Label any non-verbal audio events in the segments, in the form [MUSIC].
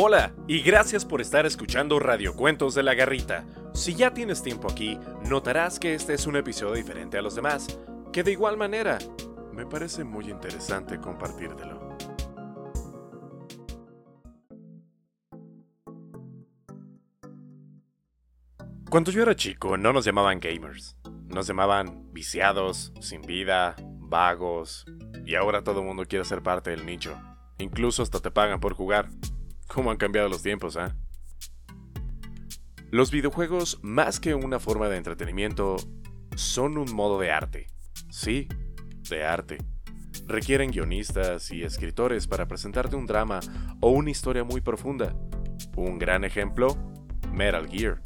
Hola y gracias por estar escuchando Radio Cuentos de la Garrita. Si ya tienes tiempo aquí, notarás que este es un episodio diferente a los demás, que de igual manera me parece muy interesante compartírtelo. Cuando yo era chico no nos llamaban gamers, nos llamaban viciados, sin vida, vagos, y ahora todo el mundo quiere ser parte del nicho. Incluso hasta te pagan por jugar. ¿Cómo han cambiado los tiempos, eh? Los videojuegos, más que una forma de entretenimiento, son un modo de arte. Sí, de arte. Requieren guionistas y escritores para presentarte un drama o una historia muy profunda. Un gran ejemplo, Metal Gear.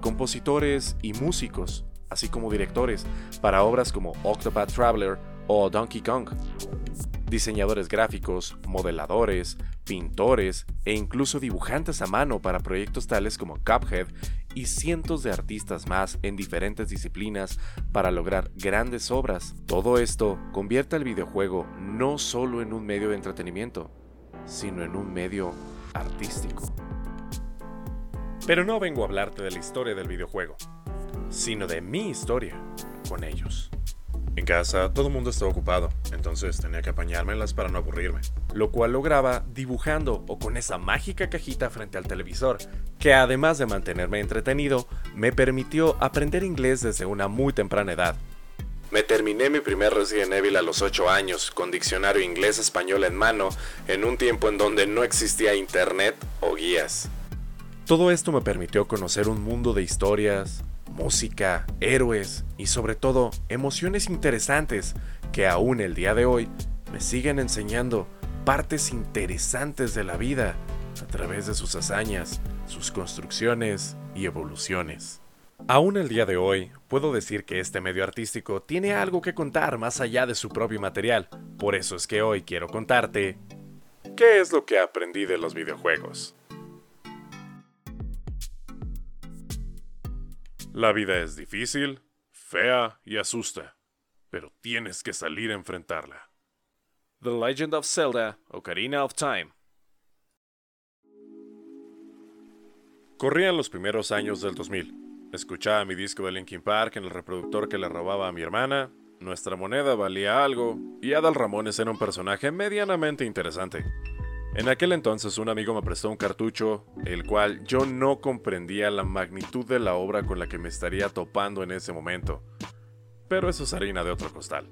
Compositores y músicos, así como directores, para obras como Octopath Traveler o Donkey Kong diseñadores gráficos, modeladores, pintores e incluso dibujantes a mano para proyectos tales como Cuphead y cientos de artistas más en diferentes disciplinas para lograr grandes obras. Todo esto convierte al videojuego no solo en un medio de entretenimiento, sino en un medio artístico. Pero no vengo a hablarte de la historia del videojuego, sino de mi historia con ellos. En casa todo el mundo estaba ocupado, entonces tenía que apañármelas para no aburrirme. Lo cual lograba dibujando o con esa mágica cajita frente al televisor, que además de mantenerme entretenido, me permitió aprender inglés desde una muy temprana edad. Me terminé mi primer Resident Evil a los 8 años, con diccionario inglés-español en mano, en un tiempo en donde no existía internet o guías. Todo esto me permitió conocer un mundo de historias, música, héroes y sobre todo emociones interesantes que aún el día de hoy me siguen enseñando partes interesantes de la vida a través de sus hazañas, sus construcciones y evoluciones. Aún el día de hoy, puedo decir que este medio artístico tiene algo que contar más allá de su propio material, por eso es que hoy quiero contarte qué es lo que aprendí de los videojuegos. La vida es difícil, fea y asusta, pero tienes que salir a enfrentarla. The Legend of Zelda Ocarina of Time. Corrían los primeros años del 2000. Escuchaba mi disco de Linkin Park en el reproductor que le robaba a mi hermana, nuestra moneda valía algo, y Adal Ramones era un personaje medianamente interesante. En aquel entonces un amigo me prestó un cartucho, el cual yo no comprendía la magnitud de la obra con la que me estaría topando en ese momento. Pero eso es harina de otro costal.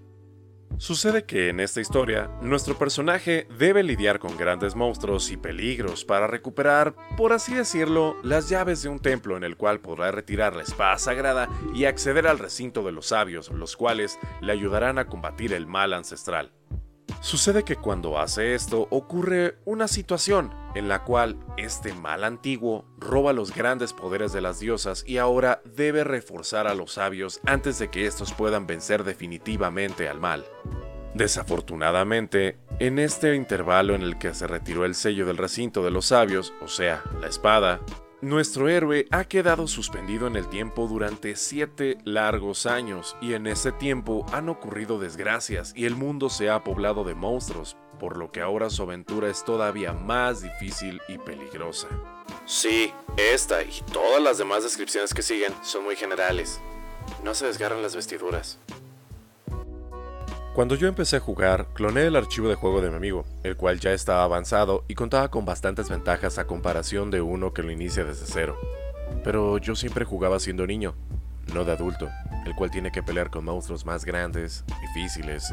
Sucede que en esta historia, nuestro personaje debe lidiar con grandes monstruos y peligros para recuperar, por así decirlo, las llaves de un templo en el cual podrá retirar la espada sagrada y acceder al recinto de los sabios, los cuales le ayudarán a combatir el mal ancestral. Sucede que cuando hace esto ocurre una situación en la cual este mal antiguo roba los grandes poderes de las diosas y ahora debe reforzar a los sabios antes de que estos puedan vencer definitivamente al mal. Desafortunadamente, en este intervalo en el que se retiró el sello del recinto de los sabios, o sea, la espada, nuestro héroe ha quedado suspendido en el tiempo durante siete largos años y en ese tiempo han ocurrido desgracias y el mundo se ha poblado de monstruos, por lo que ahora su aventura es todavía más difícil y peligrosa. Sí, esta y todas las demás descripciones que siguen son muy generales. No se desgarran las vestiduras. Cuando yo empecé a jugar, cloné el archivo de juego de mi amigo, el cual ya estaba avanzado y contaba con bastantes ventajas a comparación de uno que lo inicia desde cero. Pero yo siempre jugaba siendo niño, no de adulto, el cual tiene que pelear con monstruos más grandes, difíciles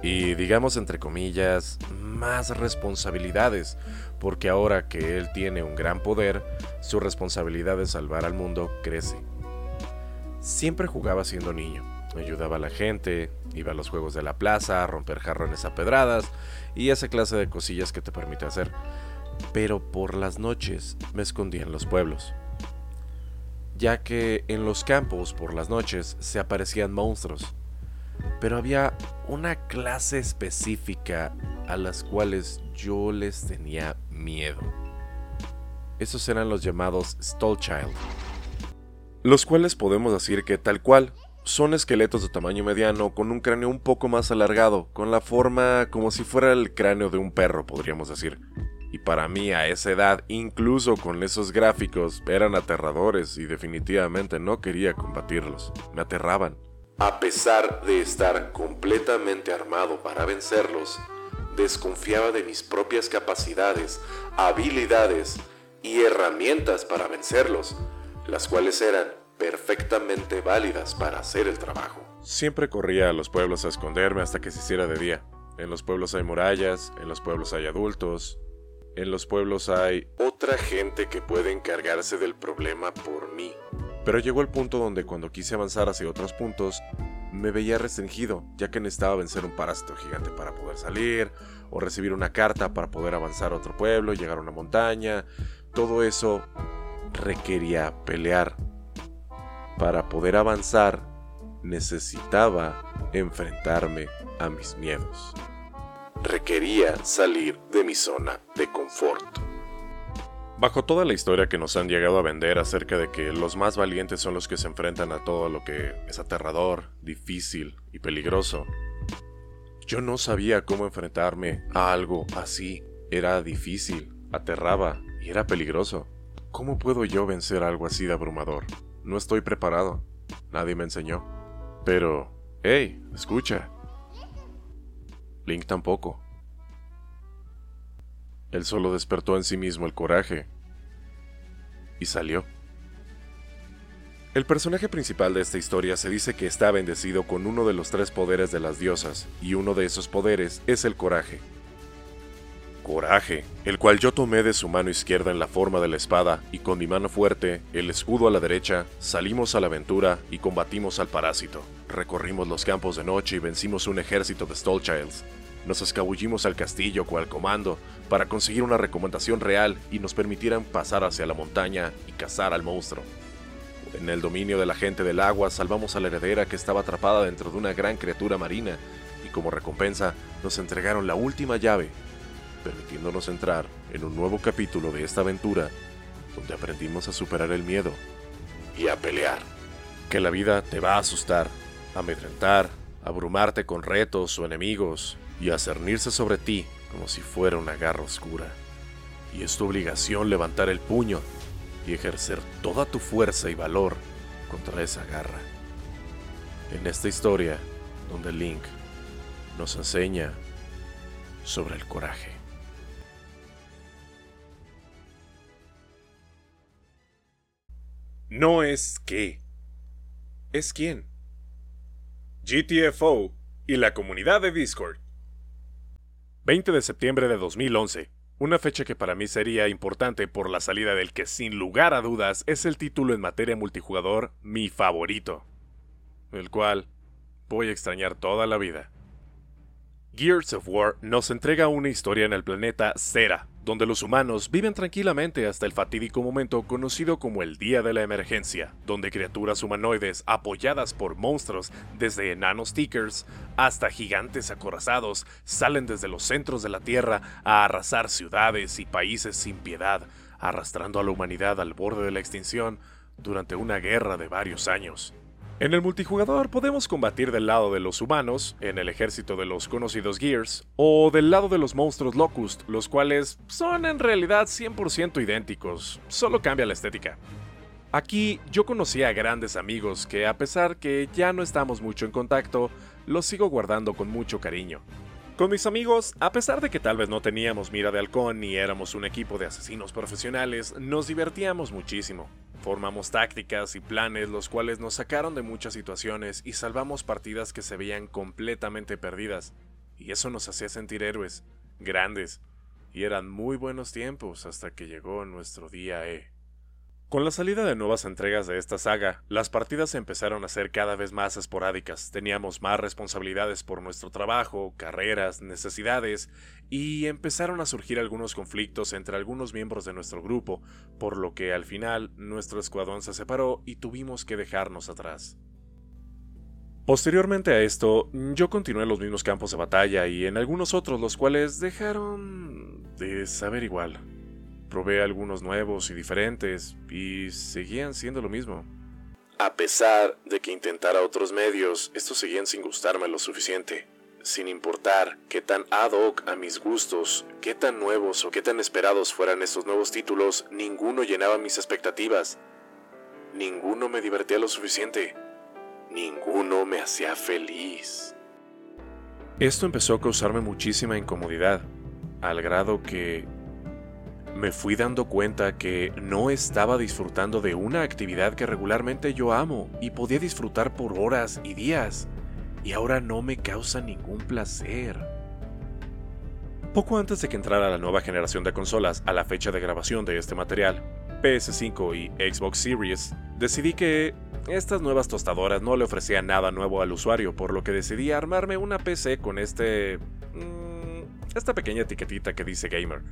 y, digamos entre comillas, más responsabilidades, porque ahora que él tiene un gran poder, su responsabilidad de salvar al mundo crece. Siempre jugaba siendo niño ayudaba a la gente, iba a los juegos de la plaza, a romper jarrones a pedradas y esa clase de cosillas que te permite hacer. Pero por las noches me escondía en los pueblos, ya que en los campos por las noches se aparecían monstruos, pero había una clase específica a las cuales yo les tenía miedo. Esos eran los llamados Stolchild, los cuales podemos decir que tal cual son esqueletos de tamaño mediano con un cráneo un poco más alargado, con la forma como si fuera el cráneo de un perro, podríamos decir. Y para mí a esa edad, incluso con esos gráficos, eran aterradores y definitivamente no quería combatirlos. Me aterraban. A pesar de estar completamente armado para vencerlos, desconfiaba de mis propias capacidades, habilidades y herramientas para vencerlos, las cuales eran perfectamente válidas para hacer el trabajo. Siempre corría a los pueblos a esconderme hasta que se hiciera de día. En los pueblos hay murallas, en los pueblos hay adultos, en los pueblos hay otra gente que puede encargarse del problema por mí. Pero llegó el punto donde cuando quise avanzar hacia otros puntos, me veía restringido, ya que necesitaba vencer un parásito gigante para poder salir, o recibir una carta para poder avanzar a otro pueblo, llegar a una montaña. Todo eso requería pelear. Para poder avanzar, necesitaba enfrentarme a mis miedos requería salir de mi zona de confort. Bajo toda la historia que nos han llegado a vender acerca de que los más valientes son los que se enfrentan a todo lo que es aterrador, difícil y peligroso, yo no sabía cómo enfrentarme a algo así. Era difícil, aterraba y era peligroso. ¿Cómo puedo yo vencer algo así de abrumador? No estoy preparado. Nadie me enseñó. Pero, hey, escucha, Link tampoco. Él solo despertó en sí mismo el coraje y salió. El personaje principal de esta historia se dice que está bendecido con uno de los tres poderes de las diosas, y uno de esos poderes es el coraje. Coraje, el cual yo tomé de su mano izquierda en la forma de la espada, y con mi mano fuerte, el escudo a la derecha, salimos a la aventura y combatimos al parásito. Recorrimos los campos de noche y vencimos un ejército de Stolchilds, nos escabullimos al castillo cual comando para conseguir una recomendación real y nos permitieran pasar hacia la montaña y cazar al monstruo. En el dominio de la gente del agua salvamos a la heredera que estaba atrapada dentro de una gran criatura marina y como recompensa nos entregaron la última llave, permitiéndonos entrar en un nuevo capítulo de esta aventura donde aprendimos a superar el miedo y a pelear. Que la vida te va a asustar, amedrentar, abrumarte con retos o enemigos, y a cernirse sobre ti como si fuera una garra oscura. Y es tu obligación levantar el puño y ejercer toda tu fuerza y valor contra esa garra. En esta historia, donde Link nos enseña sobre el coraje. No es qué, es quién. GTFO y la comunidad de Discord. 20 de septiembre de 2011, una fecha que para mí sería importante por la salida del que sin lugar a dudas es el título en materia multijugador mi favorito, el cual voy a extrañar toda la vida. Gears of War nos entrega una historia en el planeta Cera, donde los humanos viven tranquilamente hasta el fatídico momento conocido como el Día de la Emergencia, donde criaturas humanoides apoyadas por monstruos desde enanos tickers hasta gigantes acorazados salen desde los centros de la Tierra a arrasar ciudades y países sin piedad, arrastrando a la humanidad al borde de la extinción durante una guerra de varios años. En el multijugador podemos combatir del lado de los humanos, en el ejército de los conocidos Gears, o del lado de los monstruos Locust, los cuales son en realidad 100% idénticos, solo cambia la estética. Aquí yo conocí a grandes amigos que a pesar que ya no estamos mucho en contacto, los sigo guardando con mucho cariño. Con mis amigos, a pesar de que tal vez no teníamos mira de halcón ni éramos un equipo de asesinos profesionales, nos divertíamos muchísimo. Formamos tácticas y planes los cuales nos sacaron de muchas situaciones y salvamos partidas que se veían completamente perdidas. Y eso nos hacía sentir héroes, grandes, y eran muy buenos tiempos hasta que llegó nuestro día E. Con la salida de nuevas entregas de esta saga, las partidas empezaron a ser cada vez más esporádicas, teníamos más responsabilidades por nuestro trabajo, carreras, necesidades, y empezaron a surgir algunos conflictos entre algunos miembros de nuestro grupo, por lo que al final nuestro escuadrón se separó y tuvimos que dejarnos atrás. Posteriormente a esto, yo continué en los mismos campos de batalla y en algunos otros los cuales dejaron de saber igual. Probé algunos nuevos y diferentes y seguían siendo lo mismo. A pesar de que intentara otros medios, estos seguían sin gustarme lo suficiente. sin importar qué tan ad hoc a mis gustos, qué tan nuevos o qué tan esperados fueran estos nuevos títulos, ninguno llenaba mis expectativas. Ninguno me divertía lo suficiente. Ninguno me hacía feliz. Esto empezó a causarme muchísima incomodidad, al grado que me fui dando cuenta que no estaba disfrutando de una actividad que regularmente yo amo y podía disfrutar por horas y días, y ahora no me causa ningún placer. Poco antes de que entrara la nueva generación de consolas a la fecha de grabación de este material, PS5 y Xbox Series, decidí que estas nuevas tostadoras no le ofrecían nada nuevo al usuario, por lo que decidí armarme una PC con este... Mm, esta pequeña etiquetita que dice gamer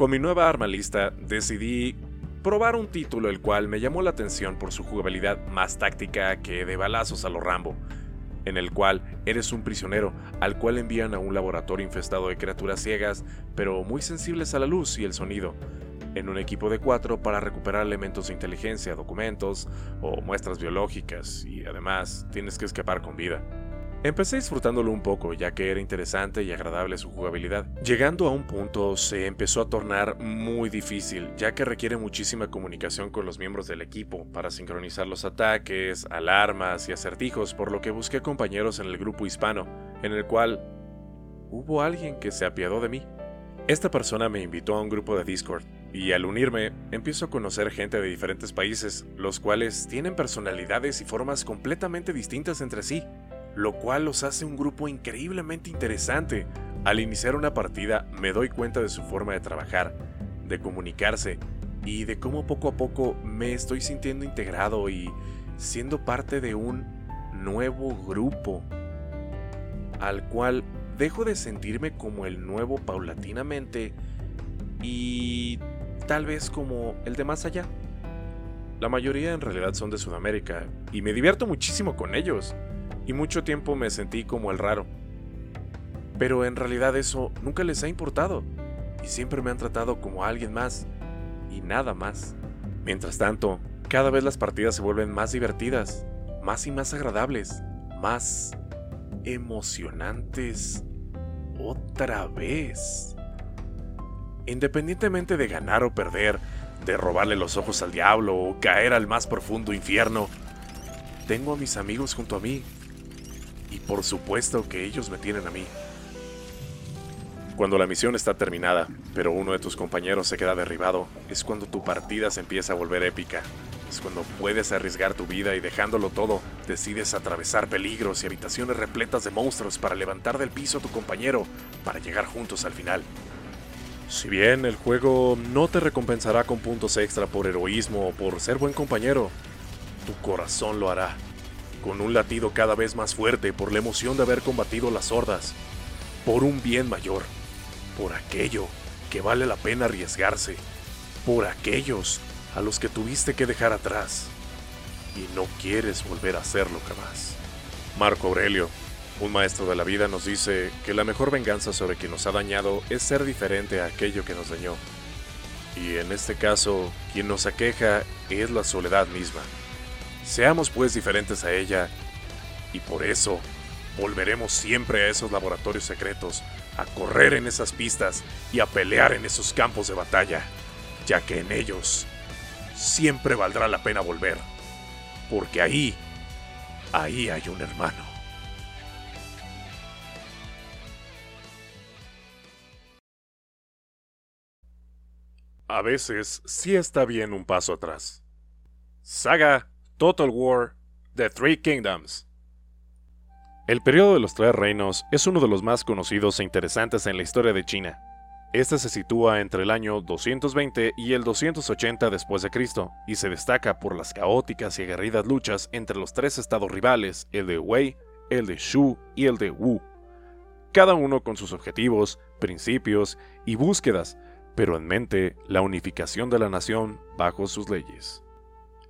con mi nueva arma lista, decidí probar un título el cual me llamó la atención por su jugabilidad más táctica que de balazos a lo Rambo, en el cual eres un prisionero al cual envían a un laboratorio infestado de criaturas ciegas, pero muy sensibles a la luz y el sonido, en un equipo de cuatro para recuperar elementos de inteligencia, documentos o muestras biológicas, y además tienes que escapar con vida. Empecé disfrutándolo un poco, ya que era interesante y agradable su jugabilidad. Llegando a un punto se empezó a tornar muy difícil, ya que requiere muchísima comunicación con los miembros del equipo para sincronizar los ataques, alarmas y acertijos, por lo que busqué compañeros en el grupo hispano, en el cual hubo alguien que se apiadó de mí. Esta persona me invitó a un grupo de Discord, y al unirme empiezo a conocer gente de diferentes países, los cuales tienen personalidades y formas completamente distintas entre sí lo cual los hace un grupo increíblemente interesante. Al iniciar una partida me doy cuenta de su forma de trabajar, de comunicarse y de cómo poco a poco me estoy sintiendo integrado y siendo parte de un nuevo grupo, al cual dejo de sentirme como el nuevo paulatinamente y tal vez como el de más allá. La mayoría en realidad son de Sudamérica y me divierto muchísimo con ellos y mucho tiempo me sentí como el raro. Pero en realidad eso nunca les ha importado y siempre me han tratado como alguien más y nada más. Mientras tanto, cada vez las partidas se vuelven más divertidas, más y más agradables, más emocionantes otra vez. Independientemente de ganar o perder, de robarle los ojos al diablo o caer al más profundo infierno, tengo a mis amigos junto a mí por supuesto que ellos me tienen a mí. Cuando la misión está terminada, pero uno de tus compañeros se queda derribado, es cuando tu partida se empieza a volver épica. Es cuando puedes arriesgar tu vida y dejándolo todo, decides atravesar peligros y habitaciones repletas de monstruos para levantar del piso a tu compañero para llegar juntos al final. Si bien el juego no te recompensará con puntos extra por heroísmo o por ser buen compañero, tu corazón lo hará con un latido cada vez más fuerte por la emoción de haber combatido las hordas, por un bien mayor, por aquello que vale la pena arriesgarse, por aquellos a los que tuviste que dejar atrás y no quieres volver a hacerlo jamás. Marco Aurelio, un maestro de la vida, nos dice que la mejor venganza sobre quien nos ha dañado es ser diferente a aquello que nos dañó. Y en este caso, quien nos aqueja es la soledad misma. Seamos pues diferentes a ella y por eso volveremos siempre a esos laboratorios secretos, a correr en esas pistas y a pelear en esos campos de batalla, ya que en ellos siempre valdrá la pena volver, porque ahí, ahí hay un hermano. A veces sí está bien un paso atrás. Saga Total War, The Three Kingdoms. El periodo de los Tres Reinos es uno de los más conocidos e interesantes en la historia de China. Este se sitúa entre el año 220 y el 280 después de Cristo y se destaca por las caóticas y aguerridas luchas entre los tres estados rivales, el de Wei, el de Shu y el de Wu. Cada uno con sus objetivos, principios y búsquedas, pero en mente la unificación de la nación bajo sus leyes.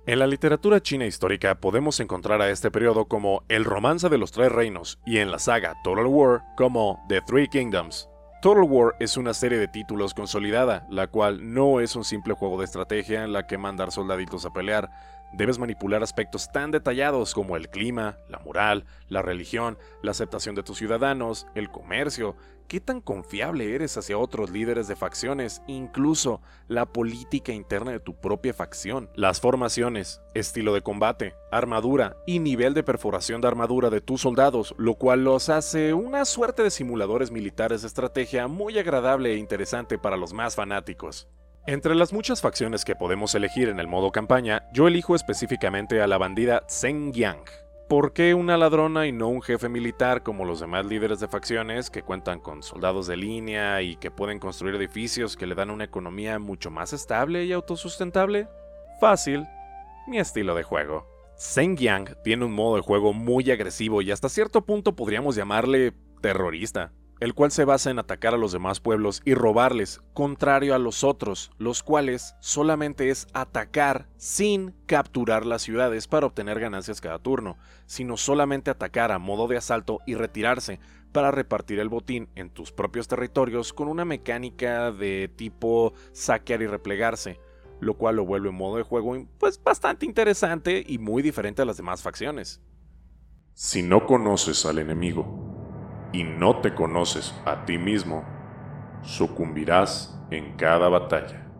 En la literatura china histórica podemos encontrar a este periodo como el romance de los tres reinos y en la saga Total War como The Three Kingdoms. Total War es una serie de títulos consolidada, la cual no es un simple juego de estrategia en la que mandar soldaditos a pelear, debes manipular aspectos tan detallados como el clima, la moral, la religión, la aceptación de tus ciudadanos, el comercio, qué tan confiable eres hacia otros líderes de facciones, incluso la política interna de tu propia facción, las formaciones, estilo de combate, armadura y nivel de perforación de armadura de tus soldados, lo cual los hace una suerte de simuladores militares de estrategia muy agradable e interesante para los más fanáticos. Entre las muchas facciones que podemos elegir en el modo campaña, yo elijo específicamente a la bandida Zheng Yang. ¿Por qué una ladrona y no un jefe militar como los demás líderes de facciones que cuentan con soldados de línea y que pueden construir edificios que le dan una economía mucho más estable y autosustentable? Fácil, mi estilo de juego. Yang tiene un modo de juego muy agresivo y hasta cierto punto podríamos llamarle terrorista el cual se basa en atacar a los demás pueblos y robarles, contrario a los otros, los cuales solamente es atacar sin capturar las ciudades para obtener ganancias cada turno, sino solamente atacar a modo de asalto y retirarse para repartir el botín en tus propios territorios con una mecánica de tipo saquear y replegarse, lo cual lo vuelve un modo de juego pues bastante interesante y muy diferente a las demás facciones. Si no conoces al enemigo, y no te conoces a ti mismo, sucumbirás en cada batalla.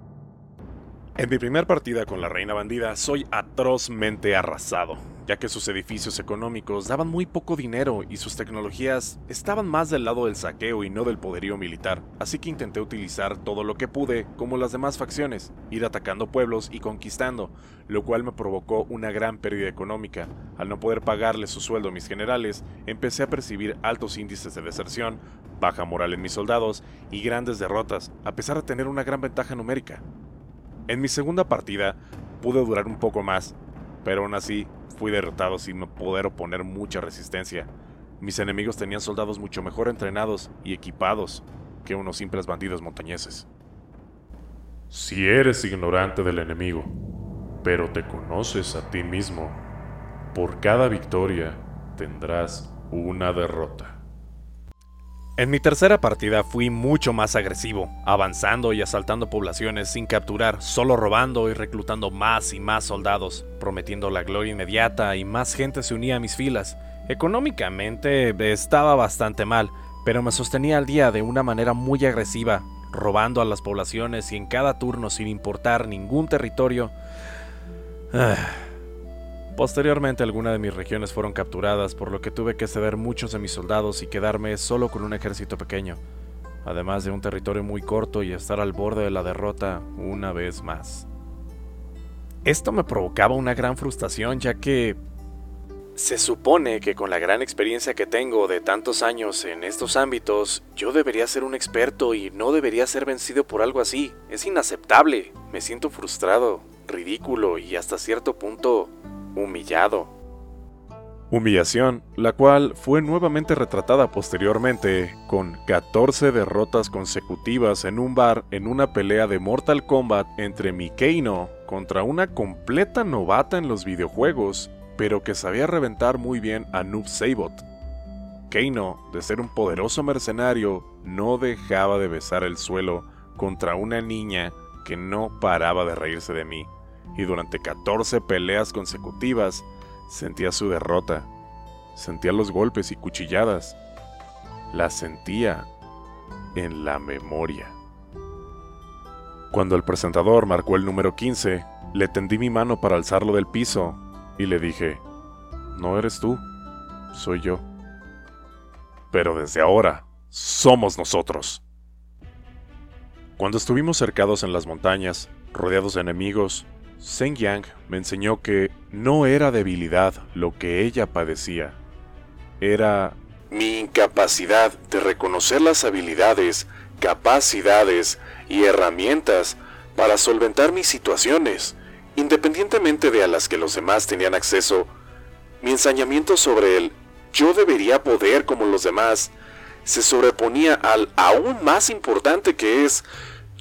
En mi primer partida con la reina bandida soy atrozmente arrasado, ya que sus edificios económicos daban muy poco dinero y sus tecnologías estaban más del lado del saqueo y no del poderío militar, así que intenté utilizar todo lo que pude, como las demás facciones, ir atacando pueblos y conquistando, lo cual me provocó una gran pérdida económica. Al no poder pagarle su sueldo a mis generales, empecé a percibir altos índices de deserción, baja moral en mis soldados y grandes derrotas, a pesar de tener una gran ventaja numérica. En mi segunda partida pude durar un poco más, pero aún así fui derrotado sin poder oponer mucha resistencia. Mis enemigos tenían soldados mucho mejor entrenados y equipados que unos simples bandidos montañeses. Si eres ignorante del enemigo, pero te conoces a ti mismo, por cada victoria tendrás una derrota. En mi tercera partida fui mucho más agresivo, avanzando y asaltando poblaciones sin capturar, solo robando y reclutando más y más soldados, prometiendo la gloria inmediata y más gente se unía a mis filas. Económicamente estaba bastante mal, pero me sostenía al día de una manera muy agresiva, robando a las poblaciones y en cada turno sin importar ningún territorio. Ah, Posteriormente algunas de mis regiones fueron capturadas, por lo que tuve que ceder muchos de mis soldados y quedarme solo con un ejército pequeño, además de un territorio muy corto y estar al borde de la derrota una vez más. Esto me provocaba una gran frustración ya que se supone que con la gran experiencia que tengo de tantos años en estos ámbitos, yo debería ser un experto y no debería ser vencido por algo así. Es inaceptable. Me siento frustrado, ridículo y hasta cierto punto humillado. Humillación, la cual fue nuevamente retratada posteriormente con 14 derrotas consecutivas en un bar en una pelea de Mortal Kombat entre Mikeino contra una completa novata en los videojuegos, pero que sabía reventar muy bien a Noob Sabot. Keino, de ser un poderoso mercenario, no dejaba de besar el suelo contra una niña que no paraba de reírse de mí y durante 14 peleas consecutivas sentía su derrota, sentía los golpes y cuchilladas, la sentía en la memoria. Cuando el presentador marcó el número 15, le tendí mi mano para alzarlo del piso y le dije, no eres tú, soy yo. Pero desde ahora, somos nosotros. Cuando estuvimos cercados en las montañas, rodeados de enemigos, Zheng Yang me enseñó que no era debilidad lo que ella padecía, era mi incapacidad de reconocer las habilidades, capacidades y herramientas para solventar mis situaciones, independientemente de a las que los demás tenían acceso. Mi ensañamiento sobre el yo debería poder como los demás se sobreponía al aún más importante que es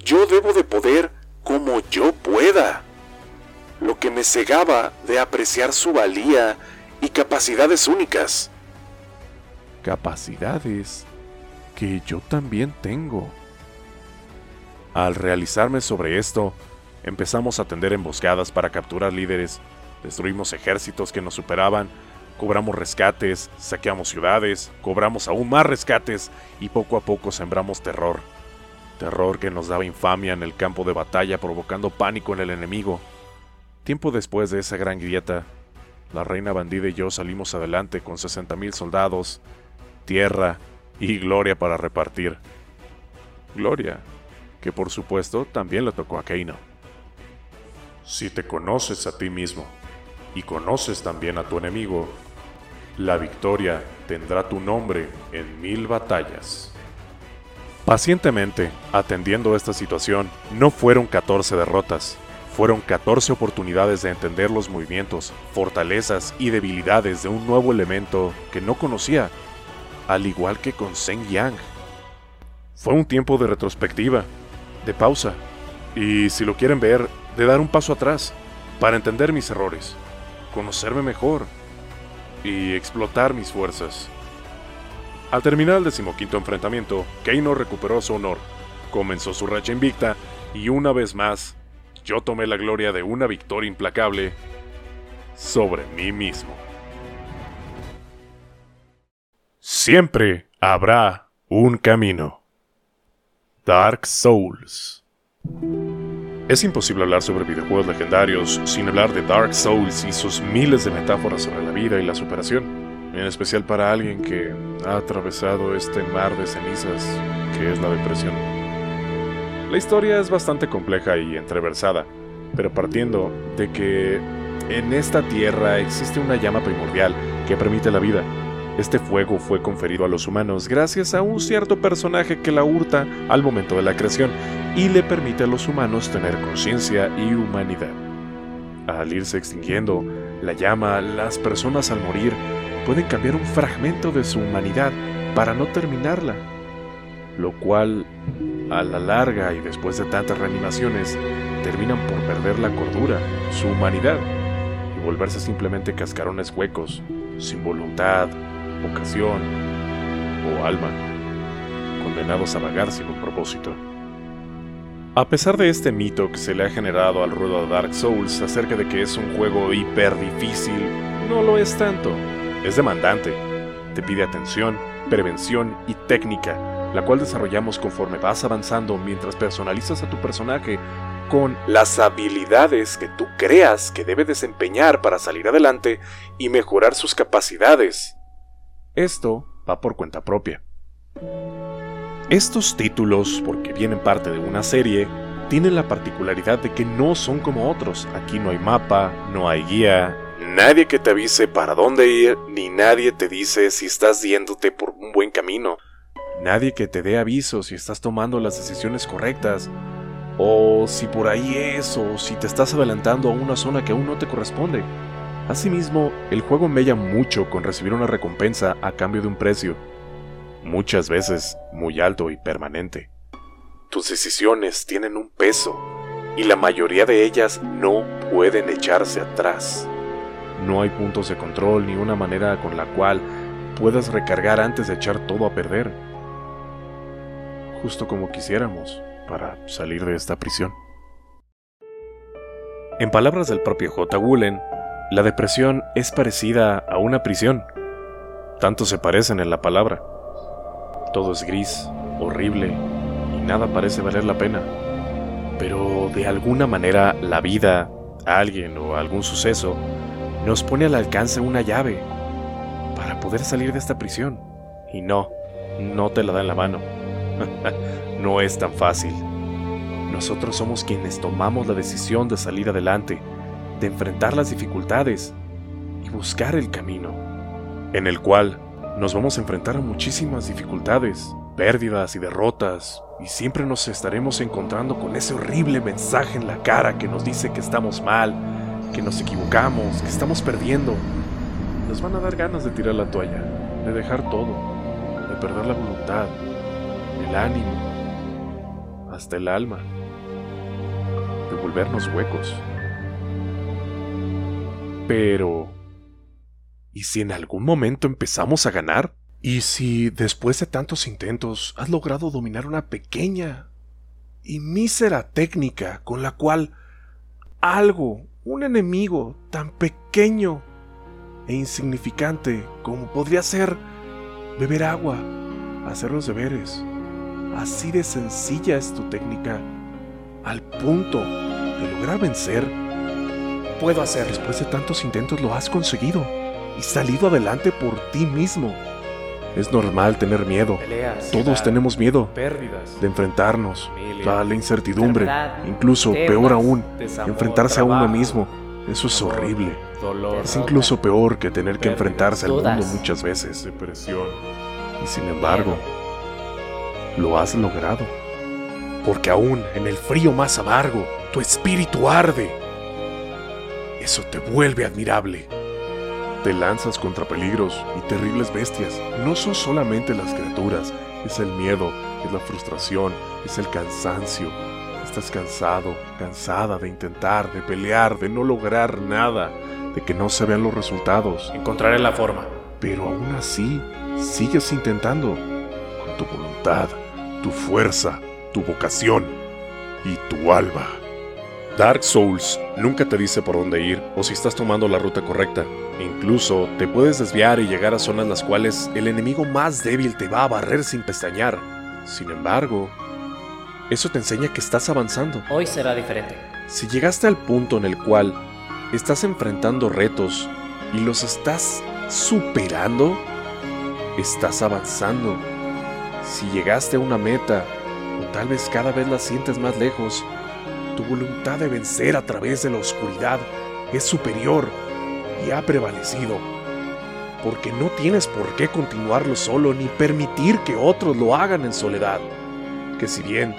yo debo de poder como yo pueda lo que me cegaba de apreciar su valía y capacidades únicas. Capacidades que yo también tengo. Al realizarme sobre esto, empezamos a tender emboscadas para capturar líderes destruimos ejércitos que nos superaban, cobramos rescates, saqueamos ciudades, cobramos aún más rescates y poco a poco sembramos terror. Terror que nos daba infamia en el campo de batalla provocando pánico en el enemigo. Tiempo después de esa gran grieta, la reina bandida y yo salimos adelante con 60.000 soldados, tierra y gloria para repartir. Gloria, que por supuesto también le tocó a Keino. Si te conoces a ti mismo y conoces también a tu enemigo, la victoria tendrá tu nombre en mil batallas. Pacientemente, atendiendo esta situación, no fueron 14 derrotas, fueron 14 oportunidades de entender los movimientos, fortalezas y debilidades de un nuevo elemento que no conocía, al igual que con Zheng Yang. Fue un tiempo de retrospectiva, de pausa, y si lo quieren ver, de dar un paso atrás, para entender mis errores, conocerme mejor y explotar mis fuerzas. Al terminar el decimoquinto enfrentamiento, Keino recuperó su honor, comenzó su racha invicta y una vez más, yo tomé la gloria de una victoria implacable sobre mí mismo. Siempre habrá un camino. Dark Souls. Es imposible hablar sobre videojuegos legendarios sin hablar de Dark Souls y sus miles de metáforas sobre la vida y la superación, en especial para alguien que ha atravesado este mar de cenizas que es la depresión. La historia es bastante compleja y entreversada, pero partiendo de que en esta tierra existe una llama primordial que permite la vida, este fuego fue conferido a los humanos gracias a un cierto personaje que la hurta al momento de la creación y le permite a los humanos tener conciencia y humanidad. Al irse extinguiendo la llama, las personas al morir pueden cambiar un fragmento de su humanidad para no terminarla, lo cual, a la larga y después de tantas reanimaciones, terminan por perder la cordura, su humanidad, y volverse simplemente cascarones huecos, sin voluntad, vocación o alma, condenados a vagar sin un propósito. A pesar de este mito que se le ha generado al ruedo de Dark Souls acerca de que es un juego hiper difícil, no lo es tanto. Es demandante. Te pide atención, prevención y técnica, la cual desarrollamos conforme vas avanzando mientras personalizas a tu personaje con las habilidades que tú creas que debe desempeñar para salir adelante y mejorar sus capacidades. Esto va por cuenta propia. Estos títulos, porque vienen parte de una serie, tienen la particularidad de que no son como otros. Aquí no hay mapa, no hay guía, nadie que te avise para dónde ir, ni nadie te dice si estás yéndote por un buen camino. Nadie que te dé aviso si estás tomando las decisiones correctas, o si por ahí es, o si te estás adelantando a una zona que aún no te corresponde. Asimismo, el juego mella mucho con recibir una recompensa a cambio de un precio, muchas veces muy alto y permanente. Tus decisiones tienen un peso y la mayoría de ellas no pueden echarse atrás. No hay puntos de control ni una manera con la cual puedas recargar antes de echar todo a perder. Justo como quisiéramos para salir de esta prisión. En palabras del propio J. Woolen, la depresión es parecida a una prisión. Tanto se parecen en la palabra. Todo es gris, horrible, y nada parece valer la pena. Pero de alguna manera la vida, alguien o algún suceso nos pone al alcance una llave para poder salir de esta prisión. Y no, no te la da en la mano. [LAUGHS] no es tan fácil. Nosotros somos quienes tomamos la decisión de salir adelante de enfrentar las dificultades y buscar el camino, en el cual nos vamos a enfrentar a muchísimas dificultades, pérdidas y derrotas, y siempre nos estaremos encontrando con ese horrible mensaje en la cara que nos dice que estamos mal, que nos equivocamos, que estamos perdiendo. Nos van a dar ganas de tirar la toalla, de dejar todo, de perder la voluntad, el ánimo, hasta el alma, de volvernos huecos. Pero... ¿Y si en algún momento empezamos a ganar? ¿Y si después de tantos intentos has logrado dominar una pequeña y mísera técnica con la cual algo un enemigo tan pequeño e insignificante como podría ser beber agua, hacer los deberes. Así de sencilla es tu técnica, al punto de lograr vencer. Puedo hacerlo. Después de tantos intentos lo has conseguido y salido adelante por ti mismo. Es normal tener miedo. Peleas, Todos tenemos miedo pérdidas. de enfrentarnos Familia, a la incertidumbre, incluso temas, peor aún, desamor, enfrentarse a uno mismo. Eso es amor, horrible. Dolor. Es incluso peor que tener que enfrentarse al mundo muchas veces. Depresión. Y sin embargo, lo has logrado. Porque aún en el frío más amargo, tu espíritu arde. Eso te vuelve admirable. Te lanzas contra peligros y terribles bestias. No son solamente las criaturas, es el miedo, es la frustración, es el cansancio. Estás cansado, cansada de intentar, de pelear, de no lograr nada, de que no se vean los resultados. Encontraré la forma. Pero aún así, sigues intentando. Con tu voluntad, tu fuerza, tu vocación y tu alma. Dark Souls nunca te dice por dónde ir o si estás tomando la ruta correcta. Incluso te puedes desviar y llegar a zonas las cuales el enemigo más débil te va a barrer sin pestañear. Sin embargo, eso te enseña que estás avanzando. Hoy será diferente. Si llegaste al punto en el cual estás enfrentando retos y los estás superando, estás avanzando. Si llegaste a una meta, o tal vez cada vez la sientes más lejos, tu voluntad de vencer a través de la oscuridad es superior y ha prevalecido. Porque no tienes por qué continuarlo solo ni permitir que otros lo hagan en soledad. Que si bien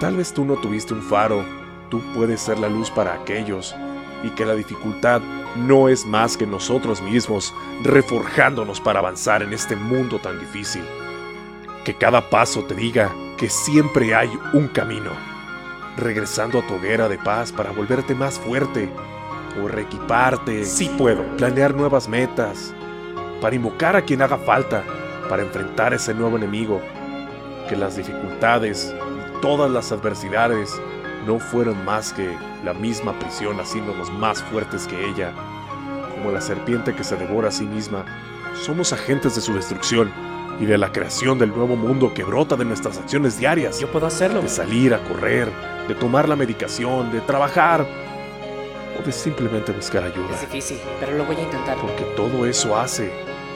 tal vez tú no tuviste un faro, tú puedes ser la luz para aquellos y que la dificultad no es más que nosotros mismos reforjándonos para avanzar en este mundo tan difícil. Que cada paso te diga que siempre hay un camino. Regresando a tu hoguera de paz para volverte más fuerte o reequiparte. Sí puedo. Planear nuevas metas. Para invocar a quien haga falta. Para enfrentar ese nuevo enemigo. Que las dificultades y todas las adversidades no fueron más que la misma prisión haciéndonos más fuertes que ella. Como la serpiente que se devora a sí misma, somos agentes de su destrucción y de la creación del nuevo mundo que brota de nuestras acciones diarias. Yo puedo hacerlo. De salir a correr, de tomar la medicación, de trabajar o de simplemente buscar ayuda. Es difícil, pero lo voy a intentar. Porque todo eso hace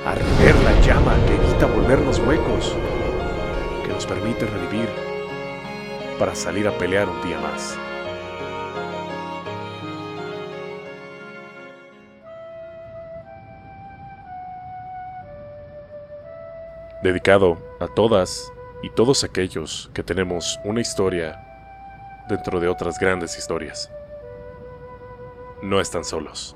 arder la llama que evita volvernos huecos, que nos permite revivir para salir a pelear un día más. Dedicado a todas y todos aquellos que tenemos una historia dentro de otras grandes historias. No están solos.